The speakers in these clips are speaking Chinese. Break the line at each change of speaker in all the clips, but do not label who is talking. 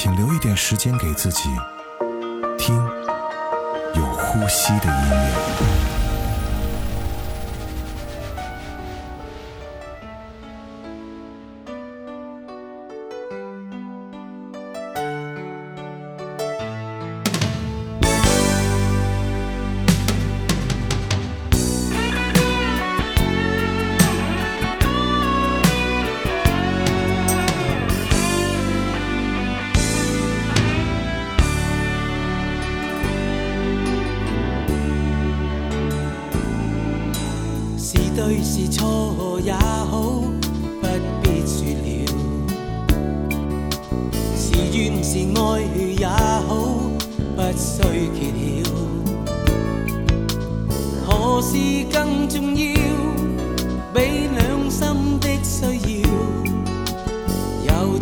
请留一点时间给自己，听有呼吸的音乐。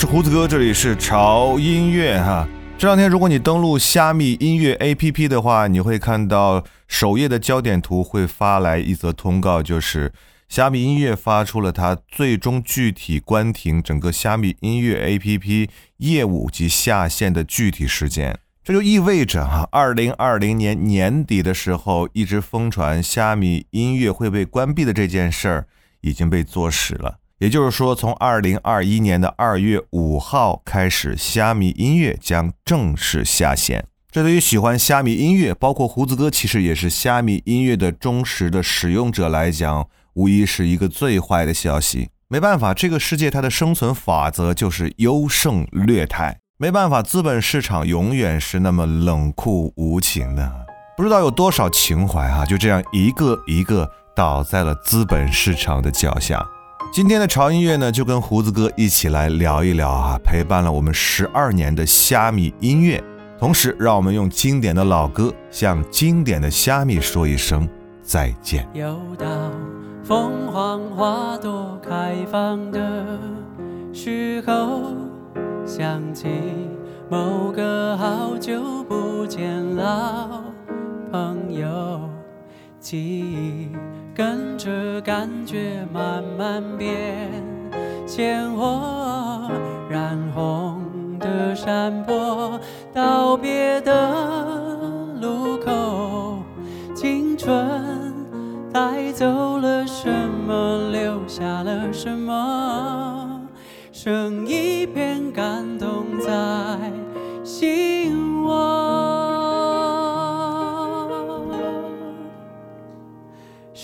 是胡子哥，这里是潮音乐哈。这两天，如果你登录虾米音乐 APP 的话，你会看到首页的焦点图会发来一则通告，就是虾米音乐发出了它最终具体关停整个虾米音乐 APP 业务及下线的具体时间。这就意味着哈，二零二零年年底的时候，一直疯传虾米音乐会被关闭的这件事儿已经被坐实了。也就是说，从二零二一年的二月五号开始，虾米音乐将正式下线。这对于喜欢虾米音乐，包括胡子哥，其实也是虾米音乐的忠实的使用者来讲，无疑是一个最坏的消息。没办法，这个世界它的生存法则就是优胜劣汰。没办法，资本市场永远是那么冷酷无情的。不知道有多少情怀啊，就这样一个一个倒在了资本市场的脚下。今天的潮音乐呢，就跟胡子哥一起来聊一聊啊，陪伴了我们十二年的虾米音乐。同时，让我们用经典的老歌向经典的虾米说一声再见。
又到凤凰花朵开放的时候，想起某个好久不见老朋友，记忆。跟着感觉慢慢变鲜活，染红的山坡，道别的路口，青春带走了什么，留下了什么，剩一片感动在心窝。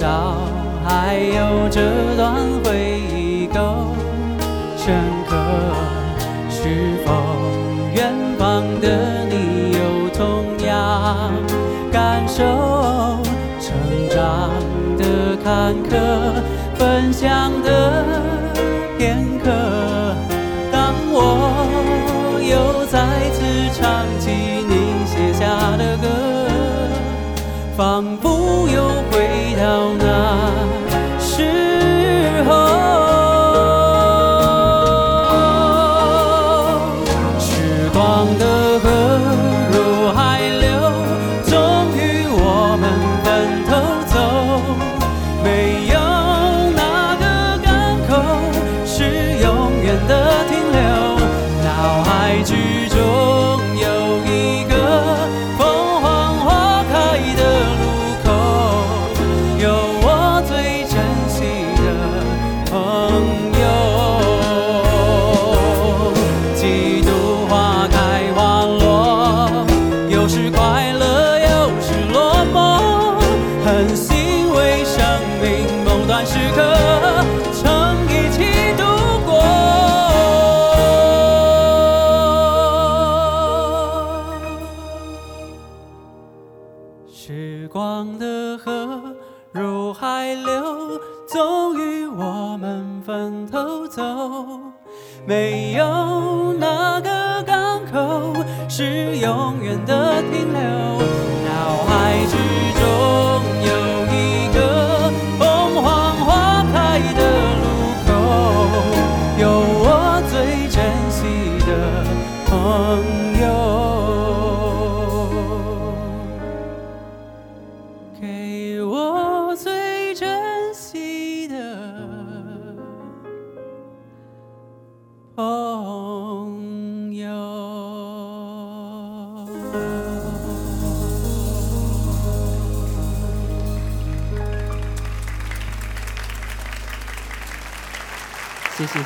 少还有这段回忆够深刻。是否远方的你有同样感受？成长的坎坷，分享的 down.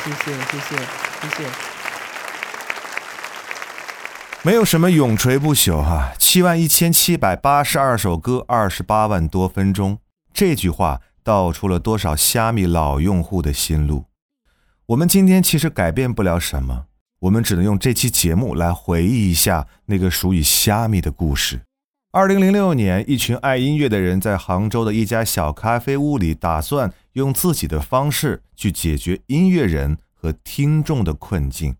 谢谢谢谢谢谢。
没有什么永垂不朽哈七万一千七百八十二首歌二十八万多分钟。这句话道出了多少虾米老用户的心路。我们今天其实改变不了什么我们只能用这期节目来回忆一下那个属于虾米的故事。二零零六年，一群爱音乐的人在杭州的一家小咖啡屋里，打算用自己的方式去解决音乐人和听众的困境。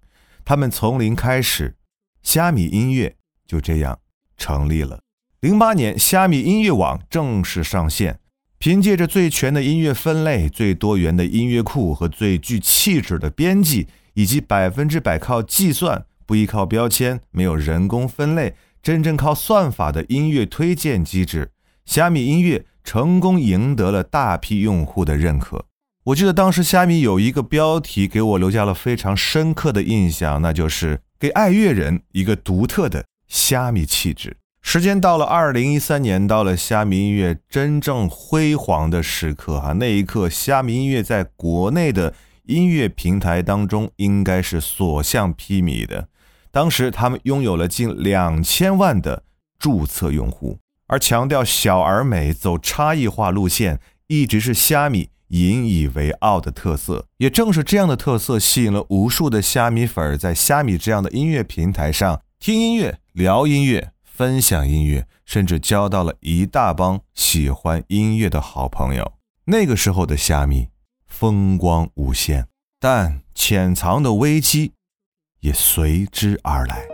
他们从零开始。虾米音乐就这样成立了。零八年，虾米音乐网正式上线。凭借着最全的音乐分类、最多元的音乐库和最具气质的编辑，以及百分之百靠计算、不依靠标签、没有人工分类、真正靠算法的音乐推荐机制，虾米音乐成功赢得了大批用户的认可。我记得当时虾米有一个标题给我留下了非常深刻的印象，那就是。给爱乐人一个独特的虾米气质。时间到了二零一三年，到了虾米音乐真正辉煌的时刻哈，那一刻，虾米音乐在国内的音乐平台当中应该是所向披靡的。当时他们拥有了近两千万的注册用户，而强调小而美、走差异化路线，一直是虾米。引以为傲的特色，也正是这样的特色，吸引了无数的虾米粉儿在虾米这样的音乐平台上听音乐、聊音乐、分享音乐，甚至交到了一大帮喜欢音乐的好朋友。那个时候的虾米风光无限，但潜藏的危机也随之而来。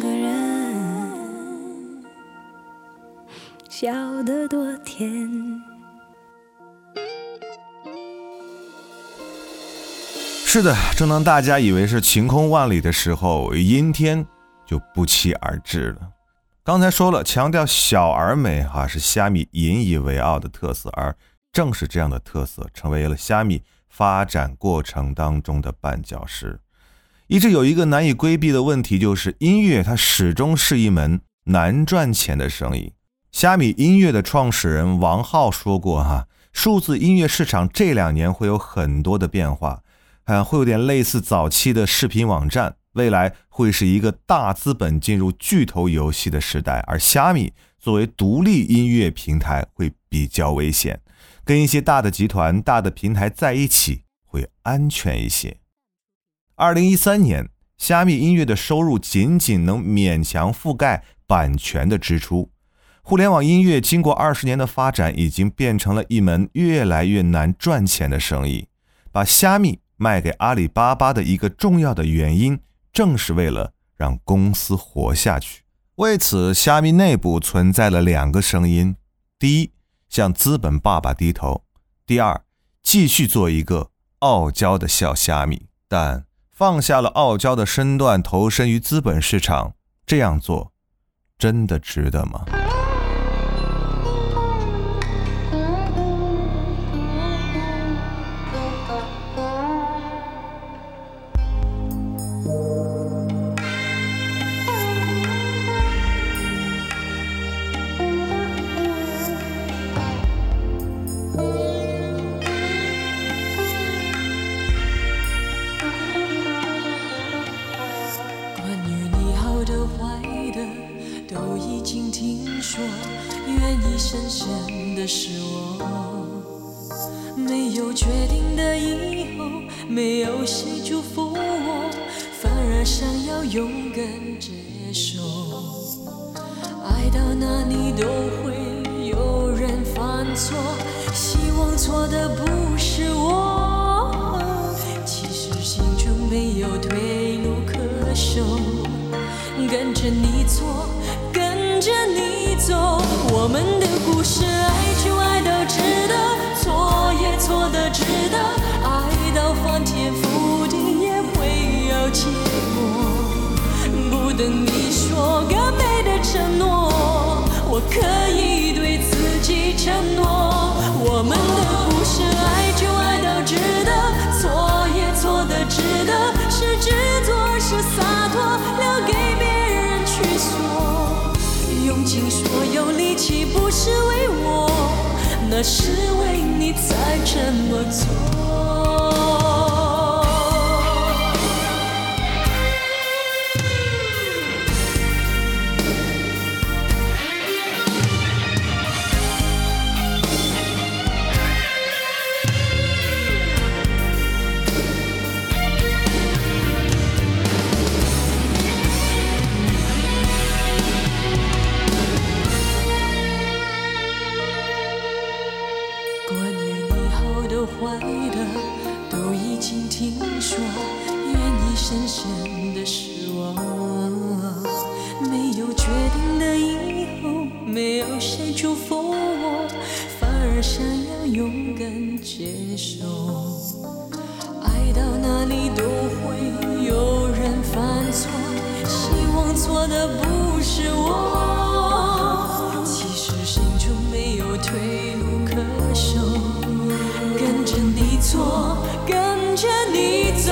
笑得多甜。
是的，正当大家以为是晴空万里的时候，阴天就不期而至了。刚才说了，强调小而美哈、是虾米引以为傲的特色，而正是这样的特色，成为了虾米发展过程当中的绊脚石。一直有一个难以规避的问题，就是音乐它始终是一门难赚钱的生意。虾米音乐的创始人王浩说过哈、数字音乐市场这两年会有很多的变化。啊，会有点类似早期的视频网站，未来会是一个大资本进入巨头游戏的时代，而虾米作为独立音乐平台会比较危险，跟一些大的集团、大的平台在一起会安全一些。二零一三年，虾米音乐的收入仅仅能勉强覆盖版权的支出。互联网音乐经过二十年的发展，已经变成了一门越来越难赚钱的生意，把虾米。卖给阿里巴巴的一个重要的原因，正是为了让公司活下去。为此，虾米内部存在了两个声音：第一，向资本爸爸低头；第二，继续做一个傲娇的小虾米。但放下了傲娇的身段，投身于资本市场，这样做真的值得吗？
要勇敢接受。爱到哪里都会有人犯错，希望错的不是我。其实心中没有退路可守，跟着你错，跟着你走，我们的故事爱就爱到值得，等你说个美的承诺，我可以对自己承诺，我们的故事爱就爱到值得，错也错的值得，是执着是洒脱，留给别人去说。用尽所有力气不是为我，那是为你才这么做。勇敢接受。爱到哪里都会有人犯错，希望错的不是我。其实心中没有退路可守，跟着你错，跟着你走，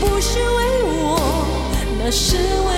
不是为我，那是为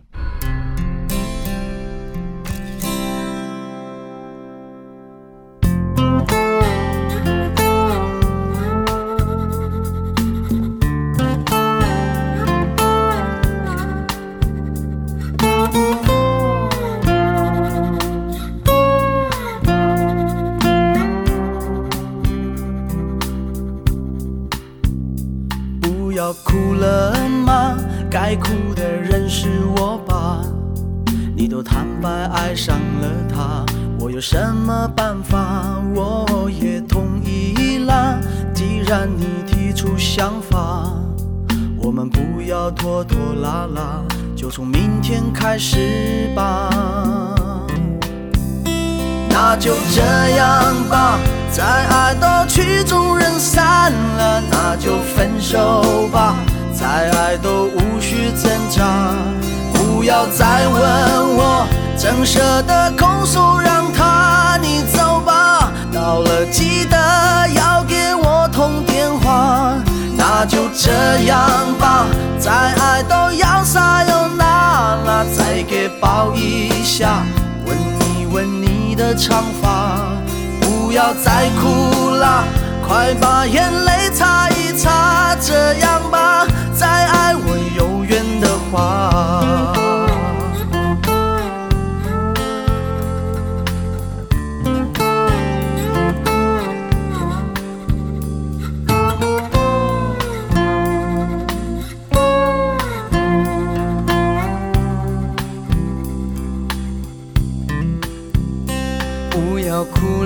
我们不要拖拖拉拉，就从明天开始吧。那就这样吧，再爱到曲终人散了，那就分手吧，再爱都无需挣扎。不要再问我，怎舍得空手让他你走吧。到了记得要给我通电话。那就这样吧，再爱都要撒又那拉，再给抱一下，吻一吻你的长发。不要再哭啦，快把眼泪擦一擦，这样吧，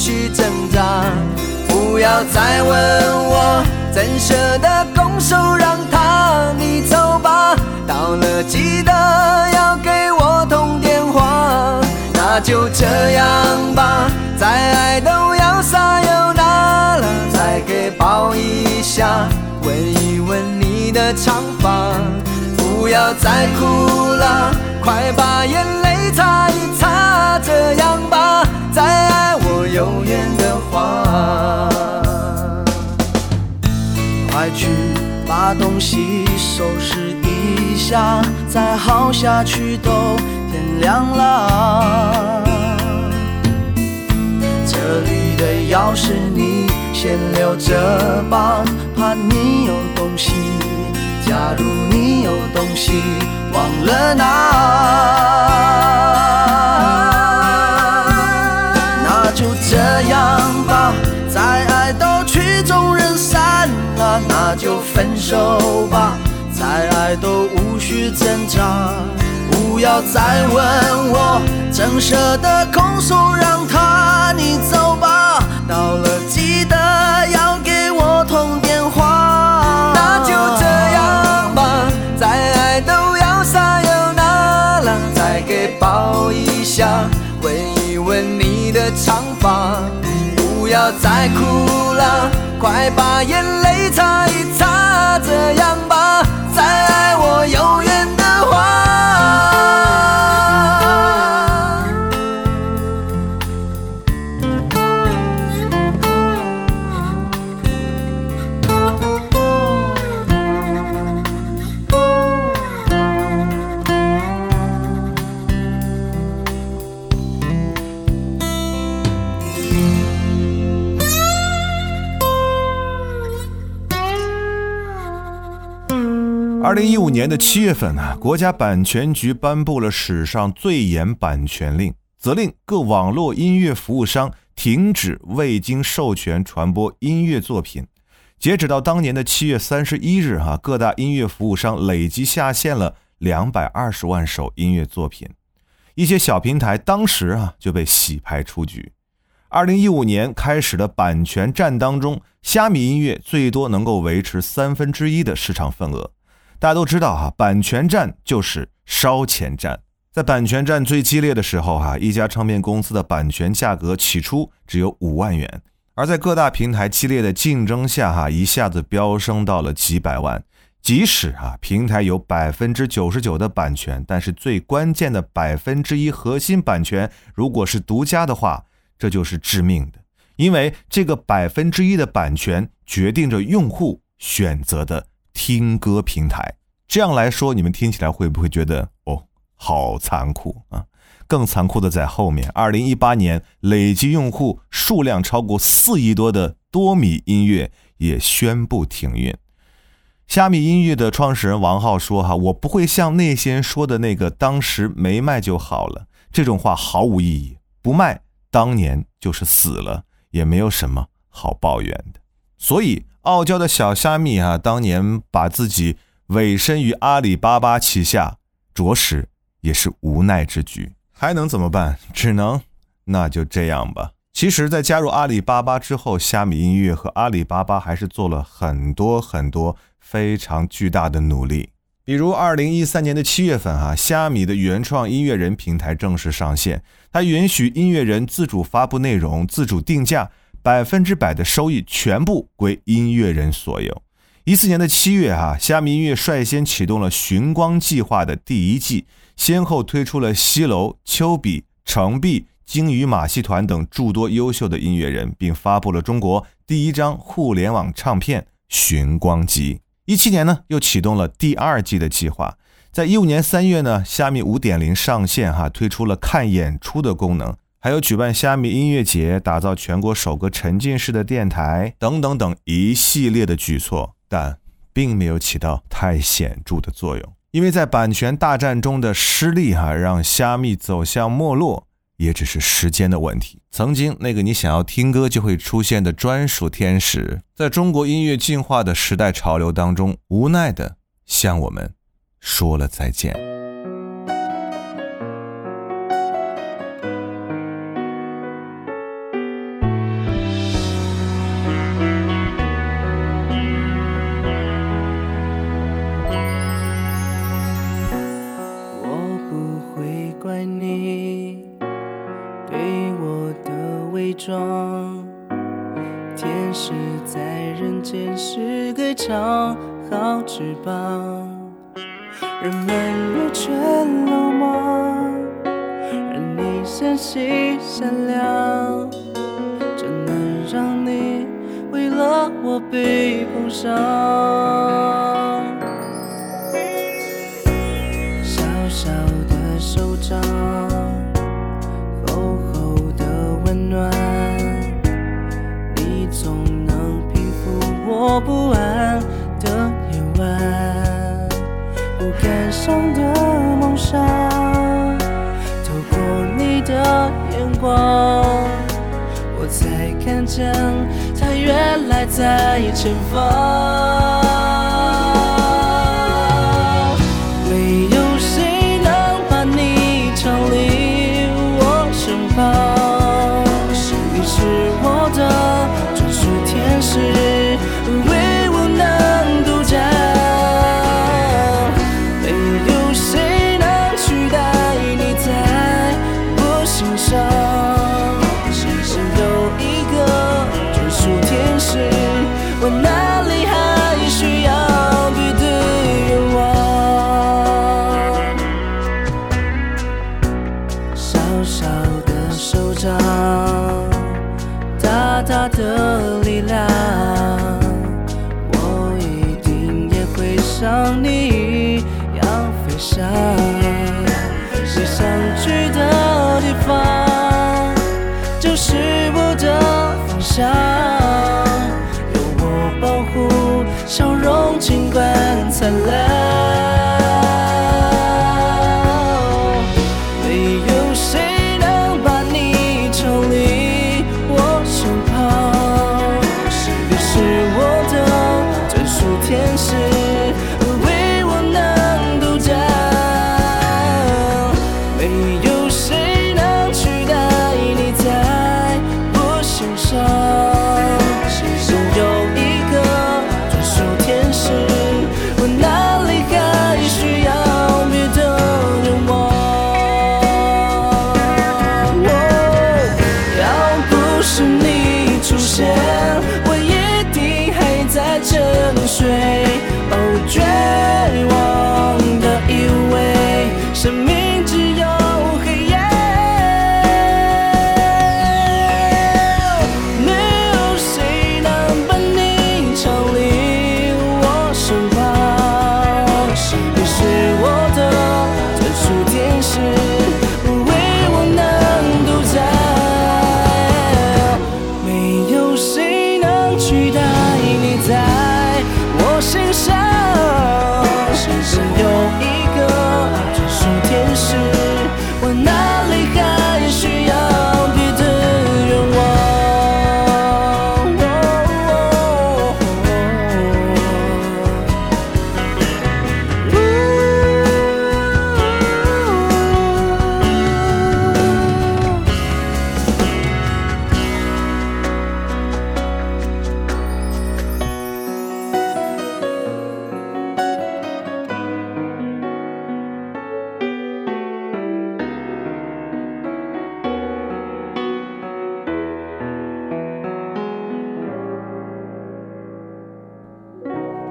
去挣扎。不要再问我，怎舍得拱手让他你走吧。到了记得要给我通电话。那就这样吧，再爱都要撒又那拉，再给抱一下，吻一吻你的长发。不要再哭了，快把眼泪擦一擦，这样吧，有缘的话。快去把东西收拾一下，再耗下去都天亮了。这里的钥匙你先留着吧，怕你有东西。假如你有东西忘了拿，那就分手吧，再爱都无需挣扎，不要再问我怎舍得空手让他，你走吧，到了记得要给我通电话，那就这样
吧，再爱都要撒有那拉，再给抱一下，闻一闻你
的长发，不要再哭了，快把眼泪。擦一擦，
二零一五年的七月份呢，国家版权局颁布了史上最严版权令，责令各网络音乐服务商停止未经授权传播音乐作品。截止到当年的七月三十一日，哈，各大音乐服务商累计下线了两百二十万首音乐作品，一些小平台当时啊就被洗牌出局。二零一五年开始的版权战当中，虾米音乐最多能够维持三分之一的市场份额。大家都知道哈，版权战就是烧钱战。在版权战最激烈的时候哈，一家唱片公司的版权价格起初只有五万元，而在各大平台激烈的竞争下哈，一下子飙升到了几百万。即使啊，平台有百分之九十九的版权，但是最关键的百分之一核心版权，如果是独家的话，这就是致命的，因为这个百分之一的版权决定着用户选择的听歌平台。这样来说，你们听起来会不会觉得哦，好残酷啊？更残酷的在后面。二零一八年，累计用户数量超过四亿多的多米音乐也宣布停运。虾米音乐的创始人王浩说：“哈，我不会像那些人说的那个当时没卖就好了，这种话毫无意义。不卖。”当年就是死了，也没有什么好抱怨的。所以，傲娇的小虾米啊，当年把自己委身于阿里巴巴旗下，着实也是无奈之举。还能怎么办？只能那就这样吧。其实，在加入阿里巴巴之后，虾米音乐和阿里巴巴还是做了很多很多非常巨大的努力。比如，二零一三年的七月份，哈，虾米的原创音乐人平台正式上线，它允许音乐人自主发布内容、自主定价，百分之百的收益全部归音乐人所有。一四年的七月，哈，虾米音乐率先启动了寻光计划的第一季，先后推出了西楼、丘比、程璧、鲸鱼马戏团等诸多优秀的音乐人，并发布了中国第一张互联网唱片《寻光集》。一七年呢，又启动了第二季的计划。在一五年三月呢，虾米五点零上线，哈，推出了看演出的功能，还有举办虾米音乐节，打造全国首个沉浸式的电台，等等等一系列的举措，但并没有起到太显著的作用。因为在版权大战中的失利，哈，让虾米走向没落。也只是时间的问题。曾经那个你想要听歌就会出现的专属天使，在中国音乐进化的时代潮流当中，无奈的向我们说了再见。
上的梦想，透过你的眼光，我才看见它原来在前方。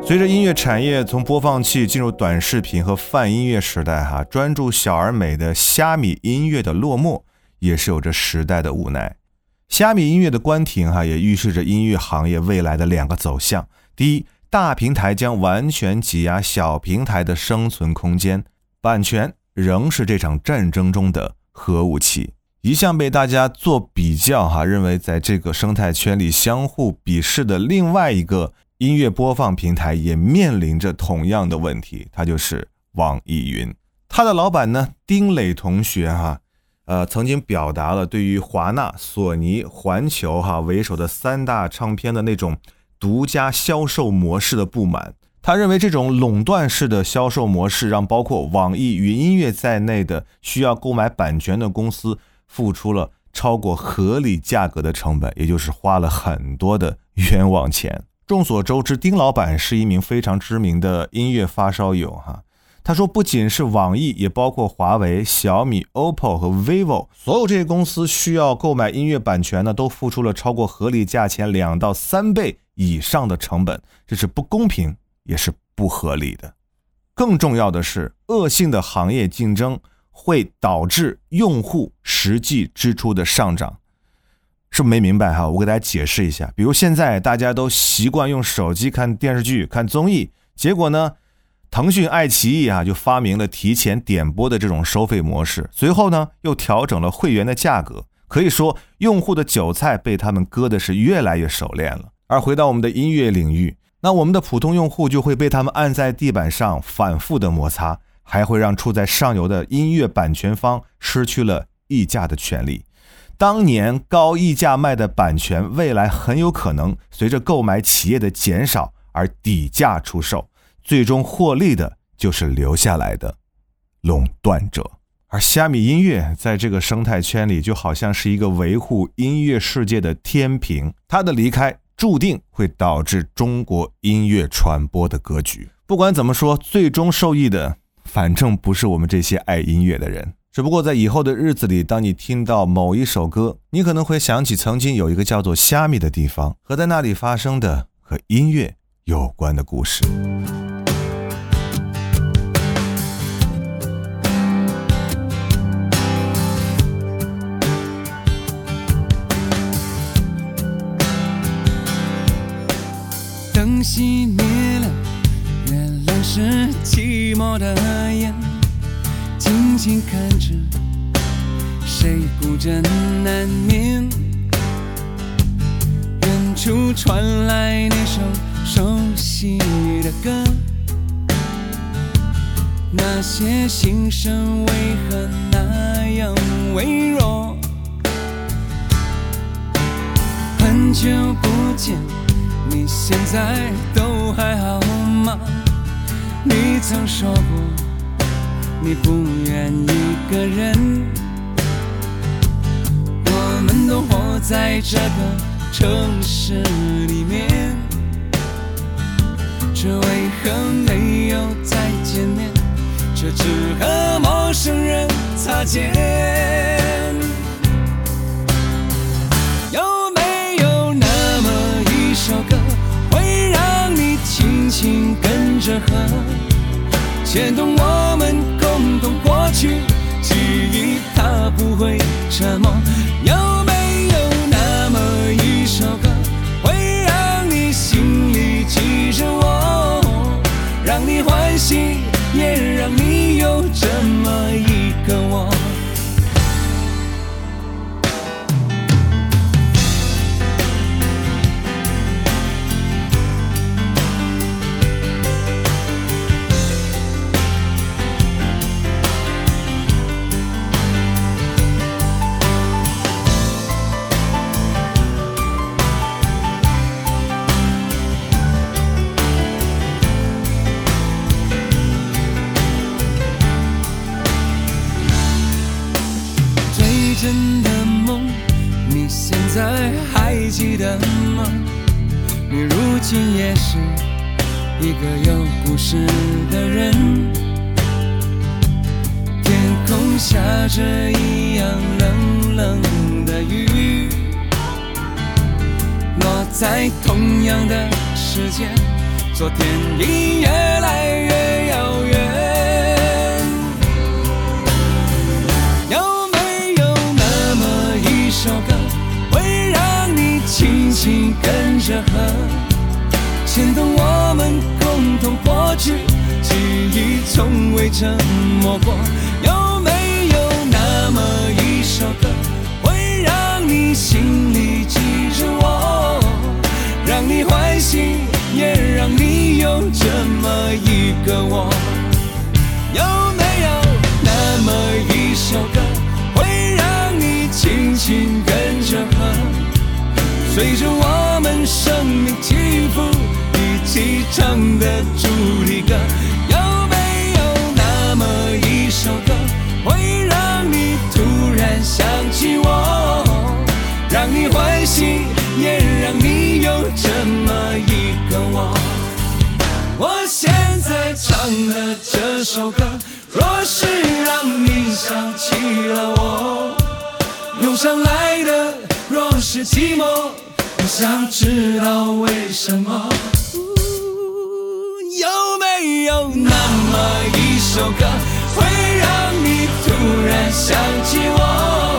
随着音乐产业从播放器进入短视频和泛音乐时代，哈，专注小而美的虾米音乐的落幕，也是有着时代的无奈。虾米音乐的关停，哈，也预示着音乐行业未来的两个走向：第一，大平台将完全挤压小平台的生存空间，版权仍是这场战争中的核武器。一向被大家做比较，哈，认为在这个生态圈里相互鄙视的另外一个。音乐播放平台也面临着同样的问题，它就是网易云。它的老板呢，丁磊同学哈，呃，曾经表达了对于华纳、索尼、环球哈为首的三大唱片的那种独家销售模式的不满。他认为这种垄断式的销售模式，让包括网易云音乐在内的需要购买版权的公司付出了超过合理价格的成本，也就是花了很多的冤枉钱。众所周知，丁老板是一名非常知名的音乐发烧友哈。他说，不仅是网易，也包括华为、小米、OPPO 和 vivo，所有这些公司需要购买音乐版权呢，都付出了超过合理价钱两到三倍以上的成本，这是不公平，也是不合理的。更重要的是，恶性的行业竞争会导致用户实际支出的上涨。是不没明白哈？我给大家解释一下。比如现在大家都习惯用手机看电视剧、看综艺，结果呢，腾讯、爱奇艺啊就发明了提前点播的这种收费模式，随后呢又调整了会员的价格。可以说，用户的韭菜被他们割的是越来越熟练了。而回到我们的音乐领域，那我们的普通用户就会被他们按在地板上反复的摩擦，还会让处在上游的音乐版权方失去了议价的权利。当年高溢价卖的版权，未来很有可能随着购买企业的减少而底价出售，最终获利的就是留下来的垄断者。而虾米音乐在这个生态圈里，就好像是一个维护音乐世界的天平，它的离开注定会导致中国音乐传播的格局。不管怎么说，最终受益的，反正不是我们这些爱音乐的人。只不过在以后的日子里，当你听到某一首歌，你可能会想起曾经有一个叫做虾米的地方，和在那里发生的和音乐有关的故事。
灯熄灭了，月亮是寂寞的眼，静看着谁孤枕难眠。远处传来那首熟悉的歌，那些心声为何那样微弱？很久不见，你现在都还好吗？你曾说过，你不愿一个人。我们都活在这个城市里面，这为何没有再见面？这只和陌生人擦肩。有没有那么一首歌，会让你轻轻跟着和，牵动我们共同过去记忆，它不会沉默。有没有那么一首歌，会让你心里记着我，让你欢喜，也让你有这么一个我？同样的时间，昨天已越来越遥远。有没有那么一首歌，会让你轻轻跟着和，牵动我们共同过去，记忆从未沉默过。有没有那么一首歌，会让你心里记，让你欢喜，也让你有这么一个我？有没有那么一首歌，会让你轻轻跟着和，随着我们生命起伏，一起唱的主题歌？有没有那么一首歌，唱的这首歌，若是让你想起了我，涌上来的若是寂寞，我想知道为什么。有没有那么一首歌，会让你突然想起我，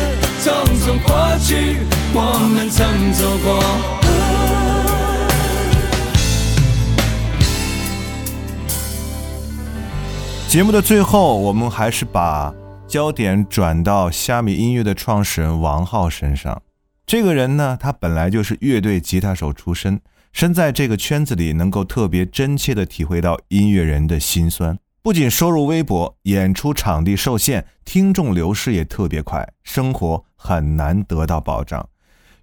匆匆过去，我们曾走过。
节目的最后，我们还是把焦点转到虾米音乐的创始人王浩身上。这个人呢，他本来就是乐队吉他手出身，身在这个圈子里，能够特别真切地体会到音乐人的心酸。不仅收入微薄，演出场地受限，听众流失也特别快，生活很难得到保障。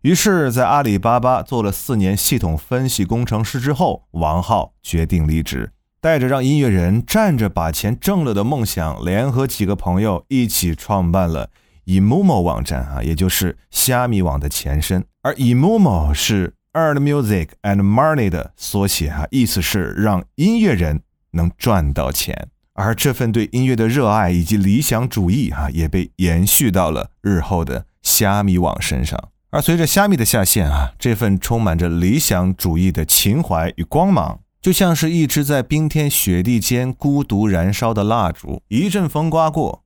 于是，在阿里巴巴做了四年系统分析工程师之后，王浩决定离职，带着让音乐人站着把钱挣了的梦想，联合几个朋友一起创办了 eMomo 网站啊，也就是虾米网的前身。而 eMomo 是 Earn Music and Money 的缩写啊，意思是让音乐人能赚到钱。而这份对音乐的热爱以及理想主义啊，也被延续到了日后的虾米网身上。而随着虾米的下线啊，这份充满着理想主义的情怀与光芒，就像是一支在冰天雪地间孤独燃烧的蜡烛，一阵风刮过，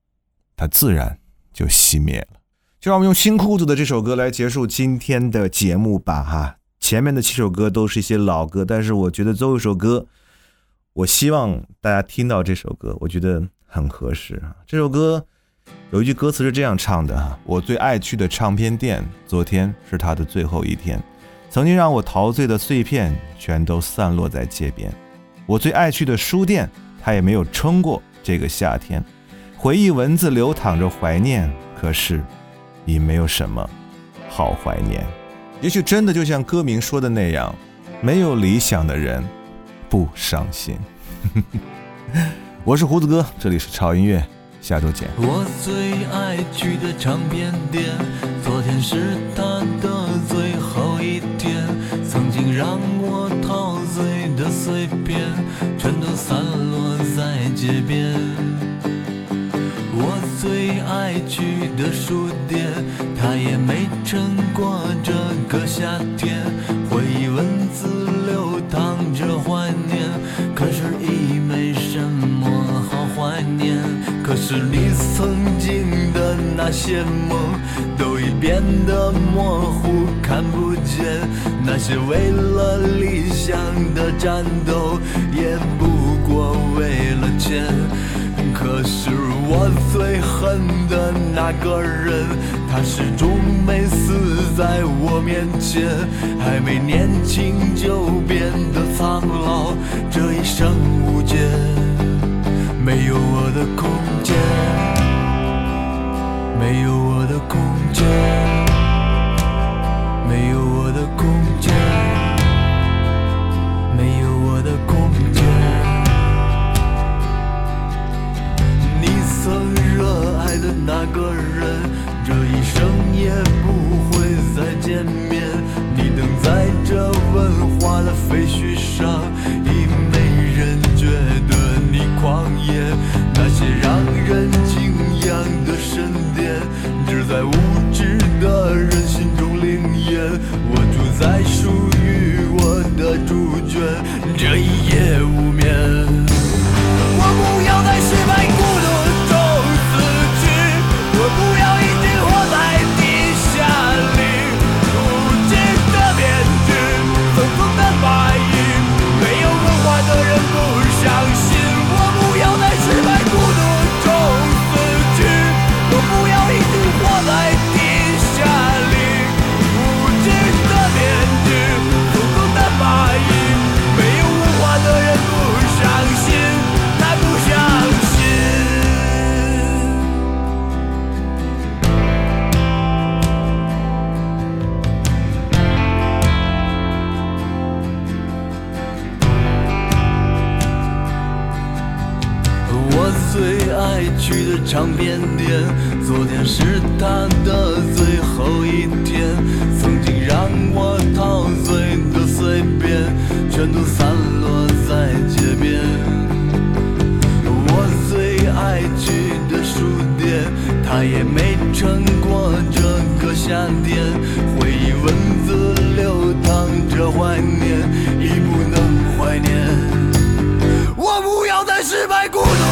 它自然就熄灭了。就让我们用新裤子的这首歌来结束今天的节目吧，哈。前面的七首歌都是一些老歌，但是我觉得最后一首歌。我希望大家听到这首歌，我觉得很合适啊。这首歌有一句歌词是这样唱的：“我最爱去的唱片店，昨天是它的最后一天，曾经让我陶醉的碎片全都散落在街边。我最爱去的书店，它也没有撑过这个夏天。回忆文字流淌着怀念，可是已没有什么好怀念。也许真的就像歌名说的那样，没有理想的人。”不伤心。我是胡子哥，这里是潮音乐，下周见。
我最爱去的唱片店，昨天是它的最后一天。曾经让我陶醉的碎片，全都散落在街边。我最爱去的书店，它也没撑过这个夏天。那些梦，都已变得模糊，看不见。那些为了理想的战斗，也不过为了钱。可是我最恨的那个人，他始终没死在我面前，还没年轻就变得苍老，这一生无解，没有我的空间，没有我的空间，没有我的空间，没有我的空间。你曾热爱的那个人，这一生也不会再见面。你等在这文化的废墟上，失败孤独。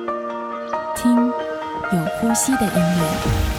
听有呼吸的音乐。